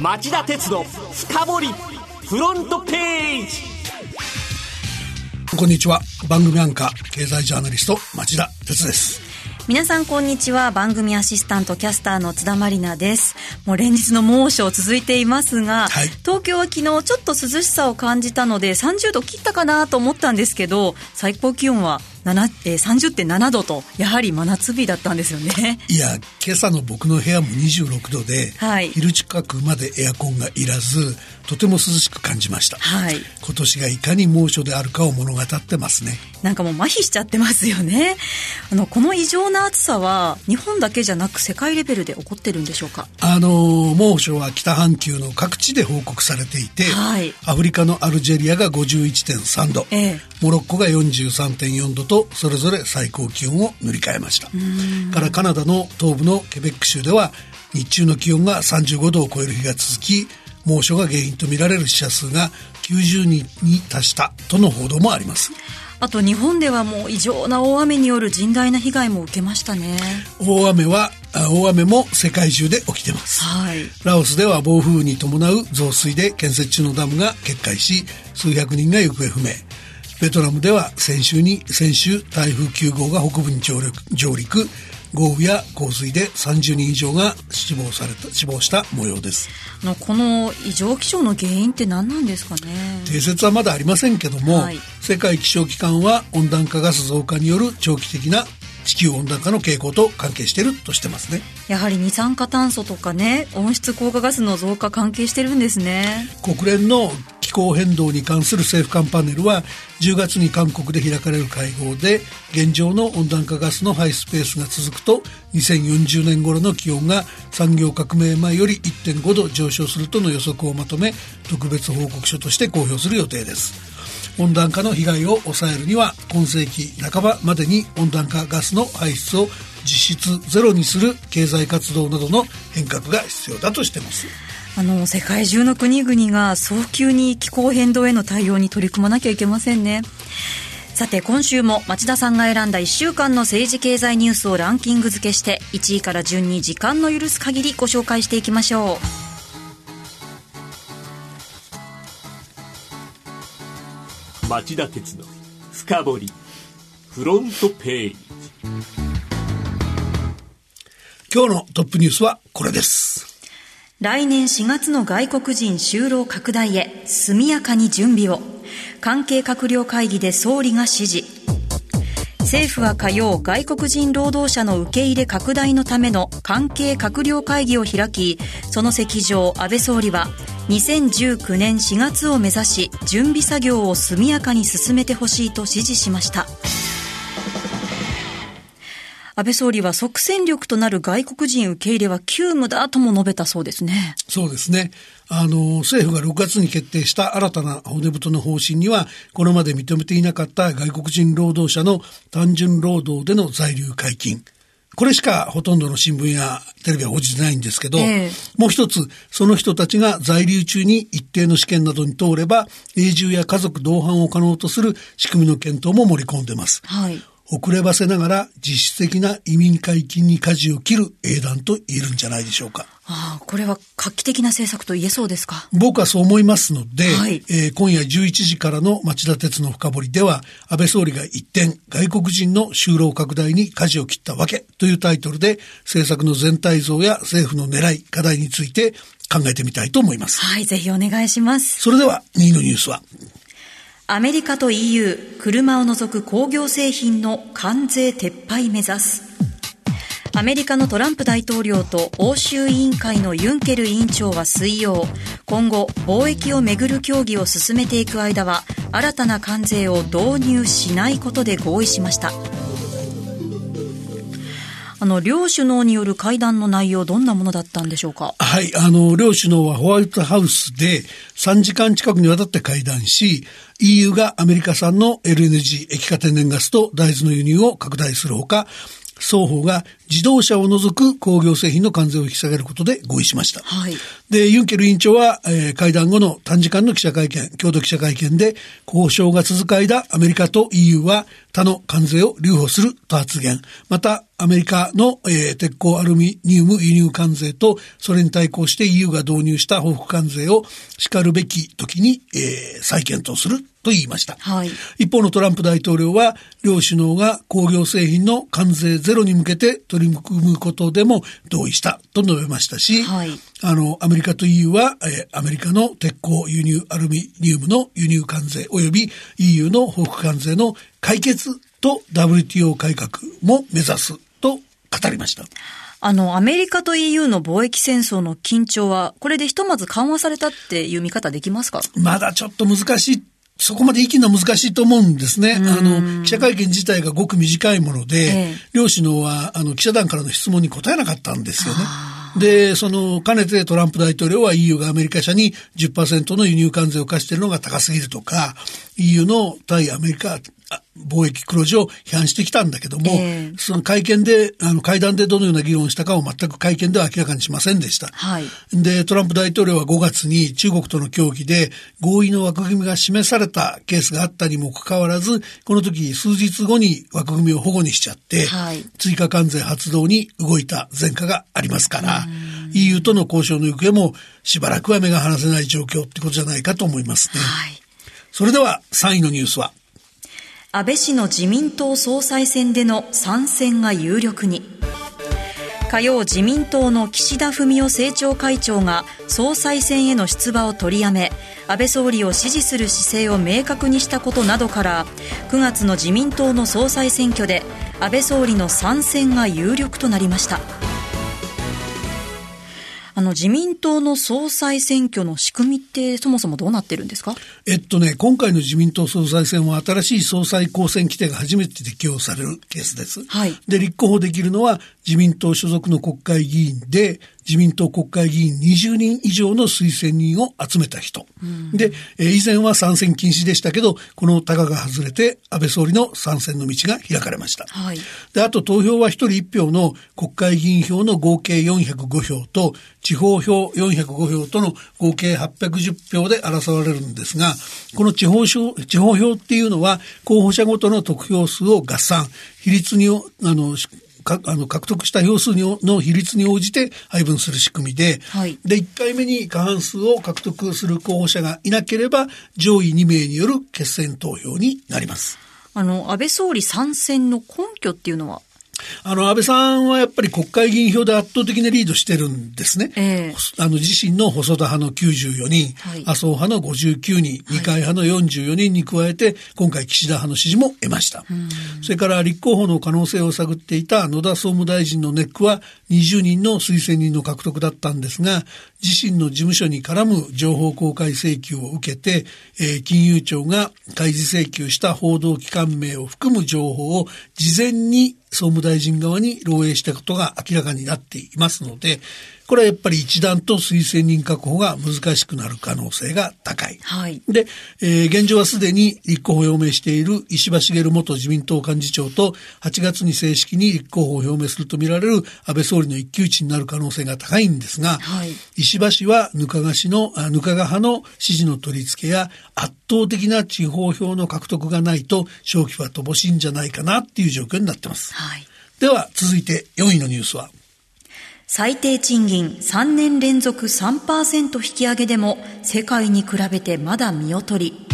町田鉄の深掘りフロントページ。こんにちは。番組アンカー経済ジャーナリスト町田鉄です。皆さんこんにちは。番組アシスタントキャスターの津田まりなです。もう連日の猛暑続いていますが、はい、東京は昨日ちょっと涼しさを感じたので30度切ったかなと思ったんですけど最高気温はえー、30.7度とやはり真夏日だったんですよね。いや今朝の僕の部屋も26度で、はい、昼近くまでエアコンがいらずとても涼しく感じました、はい、今年がいかに猛暑であるかを物語ってますね。なんかもう麻痺しちゃってますよね。あのこの異常な暑さは日本だけじゃなく世界レベルで起こってるんでしょうか？あの猛暑は北半球の各地で報告されていて、はい、アフリカのアルジェリアが51.3度、ええ、モロッコが43.4度とそれぞれ最高気温を塗り替えました。からカナダの東部のケベック州では日中の気温が35度を超える日が続き猛暑が原因とみられる死者数が90人に達したとの報道もあります。あと日本ではもう異常な大雨による甚大な被害も受けましたね。大雨は大雨も世界中で起きてます、はい、ラオスでは暴風雨に伴う増水で建設中のダムが決壊し数百人が行方不明ベトナムでは先週に先週台風9号が北部に上陸上陸。豪雨や洪水で30人以上が死亡された死亡した模様です。のこの異常気象の原因って何なんですかね？定説はまだありませんけども、はい、世界気象機関は温暖化ガス増加による長期的な地球温暖化の傾向と関係しているとしてますね。やはり二酸化炭素とかね温室効果ガスの増加関係してるんですね。国連の気候変動に関する政府間パネルは10月に韓国で開かれる会合で現状の温暖化ガスの排出ペースが続くと2040年頃の気温が産業革命前より1.5度上昇するとの予測をまとめ特別報告書として公表する予定です。温暖化の被害を抑えるには今世紀半ばまでに温暖化ガスの排出を実質ゼロにする経済活動などの変革が必要だとしています。あの世界中の国々が早急に気候変動への対応に取り組まなきゃいけませんね。さて今週も町田さんが選んだ1週間の政治経済ニュースをランキング付けして1位から順に時間の許す限りご紹介していきましょう。町田鉄の深掘りフロントページ。今日のトップニュースはこれです来年4月の外国人就労拡大へ速やかに準備を。関係閣僚会議で総理が指示。政府は火曜外国人労働者の受け入れ拡大のための関係閣僚会議を開きその席上安倍総理は2019年4月を目指し準備作業を速やかに進めてほしいと指示しました。安倍総理は即戦力となる外国人受け入れは急務だとも述べたそうですね。そうですね。あの、政府が6月に決定した新たな骨太の方針には、これまで認めていなかった外国人労働者の単純労働での在留解禁。これしかほとんどの新聞やテレビは報じてないんですけど、えー、もう一つ、その人たちが在留中に一定の試験などに通れば、永住や家族同伴を可能とする仕組みの検討も盛り込んでます。はい。遅ればせながら実質的な移民解禁に舵を切る英断と言えるんじゃないでしょうか。ああ、これは画期的な政策と言えそうですか？僕はそう思いますので、はい、えー、今夜11時からの町田鉄の深掘りでは、安倍総理が一点、外国人の就労拡大に舵を切ったわけというタイトルで、政策の全体像や政府の狙い、課題について考えてみたいと思います。はい、ぜひお願いします。それでは、2位のニュースは。アメリカと EU 車を除く工業製品の関税撤廃目指す。アメリカのトランプ大統領と欧州委員会のユンケル委員長は水曜今後貿易をめぐる協議を進めていく間は新たな関税を導入しないことで合意しました。あの、両首脳による会談の内容、どんなものだったんでしょうか？はい、あの、両首脳はホワイトハウスで3時間近くにわたって会談し、EU がアメリカ産の LNG 液化天然ガスと大豆の輸入を拡大するほか、双方が自動車を除く工業製品の関税を引き下げることで合意しました。はい。で、ユンケル委員長は、えー会談後の短時間の記者会見、共同記者会見で、交渉が続く間、アメリカと EU は他の関税を留保すると発言。また、アメリカの、えー鉄鋼アルミニウム輸入関税と、それに対抗して EU が導入した報復関税を叱るべき時に、えー再検討すると言いました。はい。一方のトランプ大統領は、両首脳が工業製品の関税ゼロに向けて取り組むことでも同意したと述べましたし、はいあの、アメリカと EU は、えーアメリカの鉄鋼輸入アルミニウムの輸入関税及び EU の報復関税の解決と WTO 改革も目指すと語りました。あの、アメリカと EU の貿易戦争の緊張は、これでひとまず緩和されたっていう見方できますか？まだちょっと難しい。そこまで言い切るのは難しいと思うんですね。あの、記者会見自体がごく短いもので、ええ両首脳は、あの、記者団からの質問に答えなかったんですよね。で、その、かねてトランプ大統領は EU がアメリカ社に10%の輸入関税を課しているのが高すぎるとか、EU の対アメリカあ貿易黒字を批判してきたんだけども、ええその会見で、あの、会談でどのような議論をしたかを全く会見では明らかにしませんでした。はい。で、トランプ大統領は5月に中国との協議で合意の枠組みが示されたケースがあったにもかかわらず、この時数日後に枠組みを保護にしちゃって、はい追加関税発動に動いた前科がありますから、EU との交渉の行方もしばらくは目が離せない状況ってことじゃないかと思いますね。はい。それでは3位のニュースは、安倍氏の自民党総裁選での参戦が有力に。火曜自民党の岸田文雄政調会長が総裁選への出馬を取りやめ安倍総理を支持する姿勢を明確にしたことなどから9月の自民党の総裁選挙で安倍総理の参戦が有力となりました。あの自民党の総裁選挙の仕組みってそもそもどうなってるんですか？えっとね、今回の自民党総裁選は新しい総裁公選規定が初めて適用されるケースです。はいで、立候補できるのは自民党所属の国会議員で、自民党国会議員20人以上の推薦人を集めた人。で、えー以前は参戦禁止でしたけど、このタガが外れて安倍総理の参戦の道が開かれました。はいで、あと投票は一人一票の国会議員票の合計405票と、地方票405票との合計810票で争われるんですが、この地方票、地方票っていうのは、候補者ごとの得票数を合算、比率にお、あの、しかあの獲得した票数の比率に応じて配分する仕組みで、はいで、1回目に過半数を獲得する候補者がいなければ、上位2名による決選投票になります。あの安倍総理参戦の根拠っていうのはあの、安倍さんはやっぱり国会議員票で圧倒的なリードしてるんですね。ええあの、自身の細田派の94人、はい麻生派の59人、二階派の44人に加えて、今回岸田派の支持も得ました。それから立候補の可能性を探っていた野田総務大臣のネックは20人の推薦人の獲得だったんですが、自身の事務所に絡む情報公開請求を受けて、えー金融庁が開示請求した報道機関名を含む情報を事前に総務大臣側に漏洩したことが明らかになっていますので、これはやっぱり一段と推薦人確保が難しくなる可能性が高い。はいで、えー現状はすでに立候補を表明している石破茂元自民党幹事長と8月に正式に立候補を表明するとみられる安倍総理の一騎打ちになる可能性が高いんですが、はい石破氏は額賀氏の、あ額賀派の支持の取り付けや圧倒的な地方票の獲得がないと勝機は乏しいんじゃないかなっていう状況になってます。はいでは続いて4位のニュースは。最低賃金3年連続3%引き上げでも世界に比べてまだ見劣り。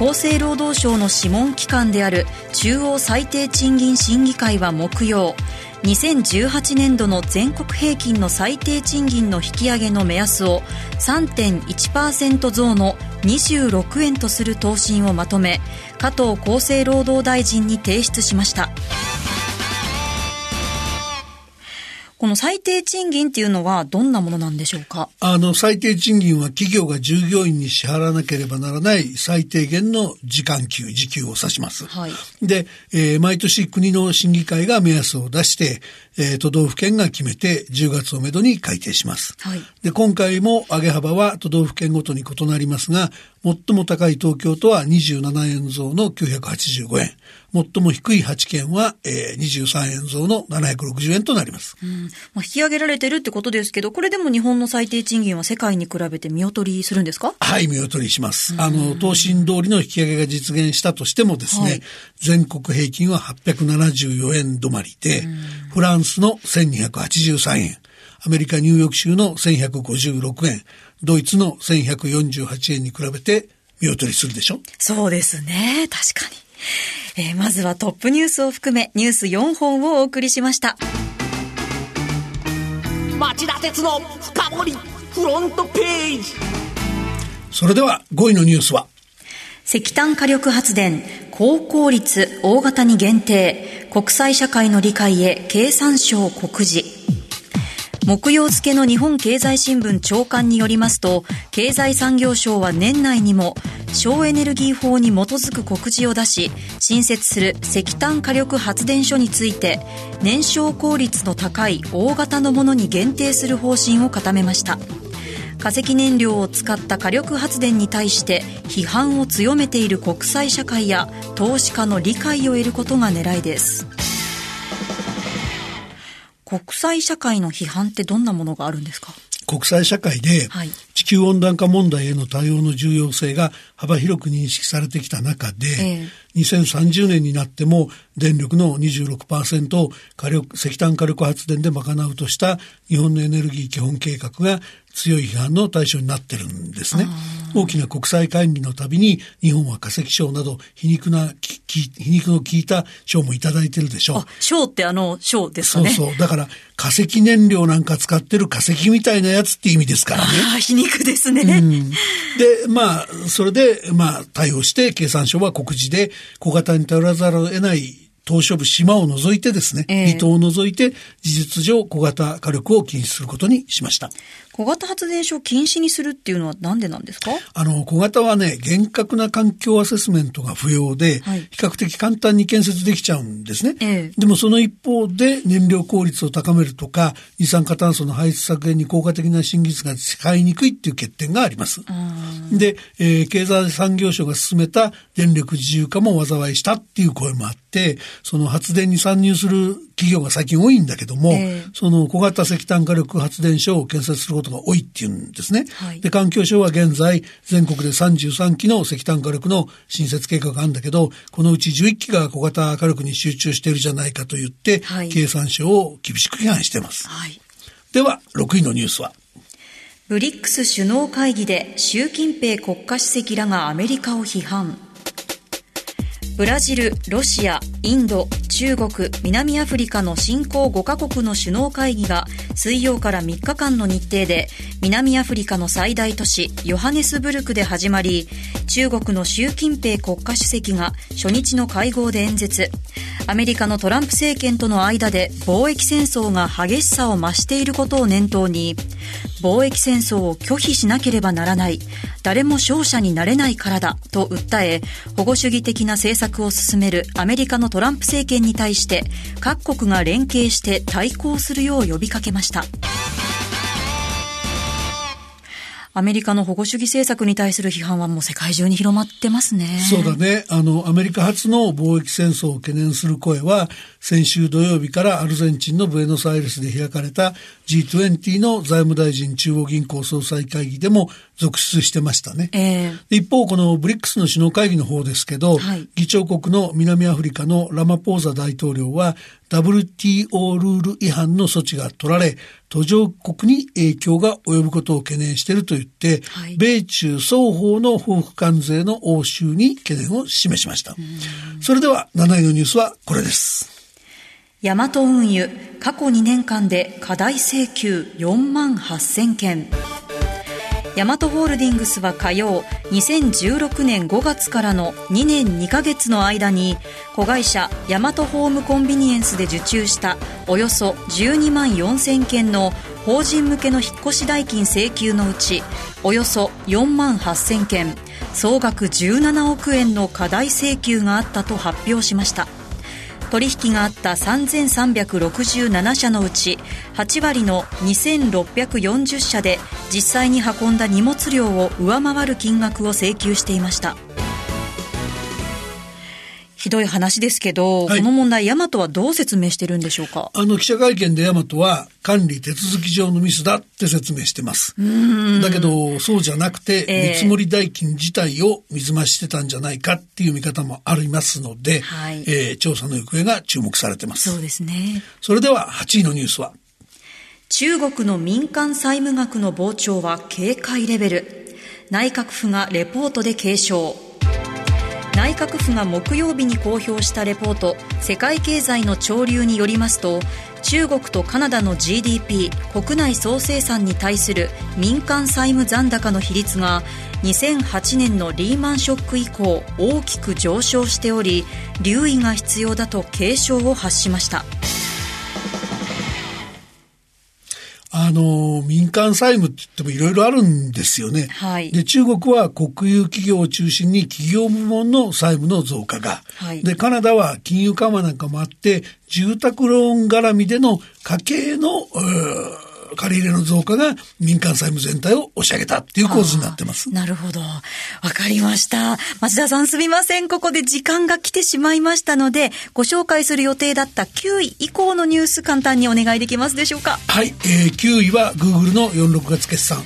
厚生労働省の諮問機関である中央最低賃金審議会は木曜2018年度の全国平均の最低賃金の引き上げの目安を3.1%増の26円とする答申をまとめ加藤厚生労働大臣に提出しました。この最低賃金っていうのはどんなものなんでしょうか？あの、最低賃金は企業が従業員に支払わなければならない最低限の時間給、時給を指します。はいで、えー毎年国の審議会が目安を出して、えー、都道府県が決めて10月をめどに改定します。はい、で、今回も上げ幅は都道府県ごとに異なりますが、最も高い東京都は27円増の985円。最も低い8県は、えー、23円増の760円となります。うんまあ、引き上げられてるってことですけど、これでも日本の最低賃金は世界に比べて見劣りするんですか？はい、見劣りします。あの、答申通りの引き上げが実現したとしてもですね、はい、全国平均は874円止まりで、フランスの1283円、アメリカ・ニューヨーク州の1156円、ドイツの1148円に比べて見劣りするでしょ？そうですね。確かに。えー、まずはトップニュースを含めニュース4本をお送りしました。町田鉄の深掘りフロントページそれでは5位のニュースは？石炭火力発電高効率大型に限定国際社会の理解へ経産省告示木曜付の日本経済新聞長官によりますと、経済産業省は年内にも省エネルギー法に基づく告示を出し、新設する石炭火力発電所について、燃焼効率の高い大型のものに限定する方針を固めました。化石燃料を使った火力発電に対して批判を強めている国際社会や投資家の理解を得ることが狙いです。国際社会の批判ってどんなものがあるんですか？国際社会で地球温暖化問題への対応の重要性が幅広く認識されてきた中で、ええ、2030年になっても電力の26%を火力石炭火力発電で賄うとした日本のエネルギー基本計画が強い批判の対象になってるんですね。大きな国際会議のたびに日本は化石賞など皮肉な皮肉の効いた賞もいただいてるでしょう。賞ってあの賞ですかね。そうそう。だから化石燃料なんか使ってる化石みたいなやつって意味ですからね。ああ、皮肉ですね。うん、で、まあ、それで、まあ、対応して経産省は告示で小型に頼らざるを得ない島しょ部島を除いてですね、えー、離島を除いて事実上小型火力を禁止することにしました。小型発電所を禁止にするっていうのはなんでなんですか？あの、小型はね、厳格な環境アセスメントが不要で、はい、比較的簡単に建設できちゃうんですね。えでもその一方で燃料効率を高めるとか、二酸化炭素の排出削減に効果的な新技術が使いにくいっていう欠点があります。で、えー、経済産業省が進めた電力自由化も災いしたっていう声もあって、その発電に参入する企業が最近多いんだけども、えー、その小型石炭火力発電所を建設することが多いっていうんですね。はい、で、環境省は現在、全国で33基の石炭火力の新設計画があるんだけど、このうち11基が小型火力に集中しているじゃないかと言って、はい、経産省を厳しく批判しています。はい、では、6位のニュースは？ブリックス首脳会議で習近平国家主席らがアメリカを批判。ブラジル、ロシア、インド、中国、南アフリカの新興5カ国の首脳会議が水曜から3日間の日程で南アフリカの最大都市ヨハネスブルクで始まり中国の習近平国家主席が初日の会合で演説。アメリカのトランプ政権との間で貿易戦争が激しさを増していることを念頭に貿易戦争を拒否しなければならない。誰も勝者になれないからだと訴え保護主義的な政策を進めるアメリカのトランプ政権に対して各国が連携して対抗するよう呼びかけました。アメリカの保護主義政策に対する批判はもう世界中に広まってますね。そうだね。あの、アメリカ発の貿易戦争を懸念する声は、先週土曜日からアルゼンチンのブエノスアイレスで開かれた G20 の財務大臣中央銀行総裁会議でも続出してましたね。えー、一方、このブリックスの首脳会議の方ですけど、はい、議長国の南アフリカのラマポーザ大統領は WTO ルール違反の措置が取られ、途上国に影響が及ぶことを懸念していると言って、はい、米中双方の報復関税の応酬に懸念を示しました。それでは7位のニュースはこれです。ヤマト運輸、過去2年間で過大請求4万8000件。ヤマトホールディングスは火曜、2016年5月からの2年2ヶ月の間に、子会社ヤマトホームコンビニエンスで受注したおよそ12万4000件の法人向けの引っ越し代金請求のうち、およそ4万8000件、総額17億円の過大請求があったと発表しました。取引があった3367社のうち8割の2640社で実際に運んだ荷物量を上回る金額を請求していました。ひどい話ですけど、はい、この問題、ヤマトはどう説明してるんでしょうか？あの、記者会見でヤマトは、管理手続き上のミスだって説明してます。だけど、そうじゃなくて、えー、見積もり代金自体を水増ししてたんじゃないかっていう見方もありますので、はい、えー、調査の行方が注目されてます。そうですね。それでは、8位のニュースは？中国の民間債務額の膨張は警戒レベル。内閣府がレポートで継承。内閣府が木曜日に公表したレポート「世界経済の潮流」によりますと中国とカナダの GDP 国内総生産に対する民間債務残高の比率が2008年のリーマンショック以降大きく上昇しており留意が必要だと警鐘を発しました。あの、民間債務って言ってもいろいろあるんですよね。はい。で、中国は国有企業を中心に企業部門の債務の増加が。はい。で、カナダは金融緩和なんかもあって、住宅ローン絡みでの家計の、借り入れの増加が民間債務全体を押し上げたっていう構図になってます。なるほど。わかりました。町田さんすみません。ここで時間が来てしまいましたので、ご紹介する予定だった9位以降のニュース簡単にお願いできますでしょうか？はい。えー、9位は Google の4、6月決算。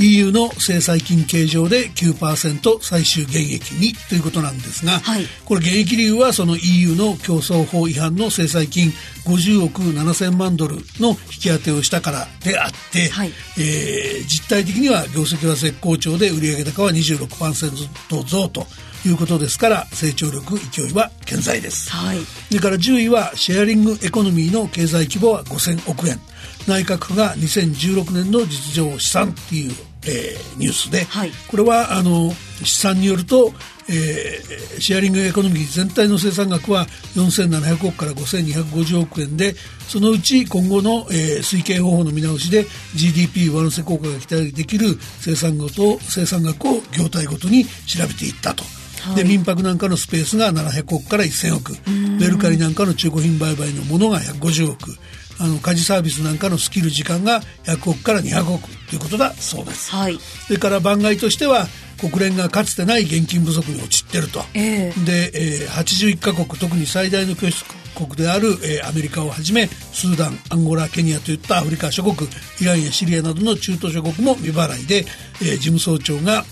EU の制裁金計上で9%最終減益にということなんですが、はい、これ減益理由はその EU の競争法違反の制裁金50億7000万ドルの引き当てをしたからであって、はい、えー、実態的には業績は絶好調で売上高は26%増ということですから成長力勢いは健在です、はい、それから10位はシェアリングエコノミーの経済規模は5000億円。内閣府が2016年の実情試算っていうえー、ニュースで、はい、これはあの試算によると、えー、シェアリングエコノミー全体の生産額は4700億から5250億円でそのうち今後の、えー、推計方法の見直しで GDP 上乗せ効果が期待できる生産額と生産額を業態ごとに調べていったと。はい、で民泊なんかのスペースが700億から1000億。メルカリなんかの中古品売買のものが150億あの家事サービスなんかのスキル時間が100億から200億ということだそうです、はい、それから番外としては国連がかつてない現金不足に陥っていると、えー、で、えー、81カ国特に最大の拠出国である、えー、アメリカをはじめスーダンアンゴラケニアといったアフリカ諸国イランやシリアなどの中東諸国も未払いで、えー、事務総長が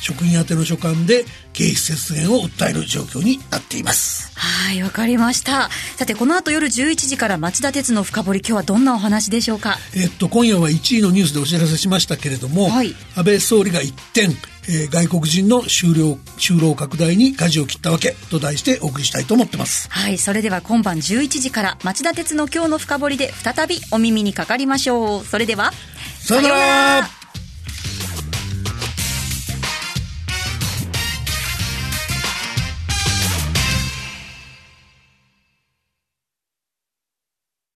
職員宛ての書簡で経費節減を訴える状況になっています。はいわかりました。さてこの後夜11時から町田鉄の深掘り今日はどんなお話でしょうか？えっと今夜は1位のニュースでお知らせしましたけれども、はい、安倍総理が一転えー、外国人の就労就労拡大に舵を切ったわけと題してお送りしたいと思ってます。はいそれでは今晩11時から町田鉄の今日の深掘りで再びお耳にかかりましょう。それではさよなら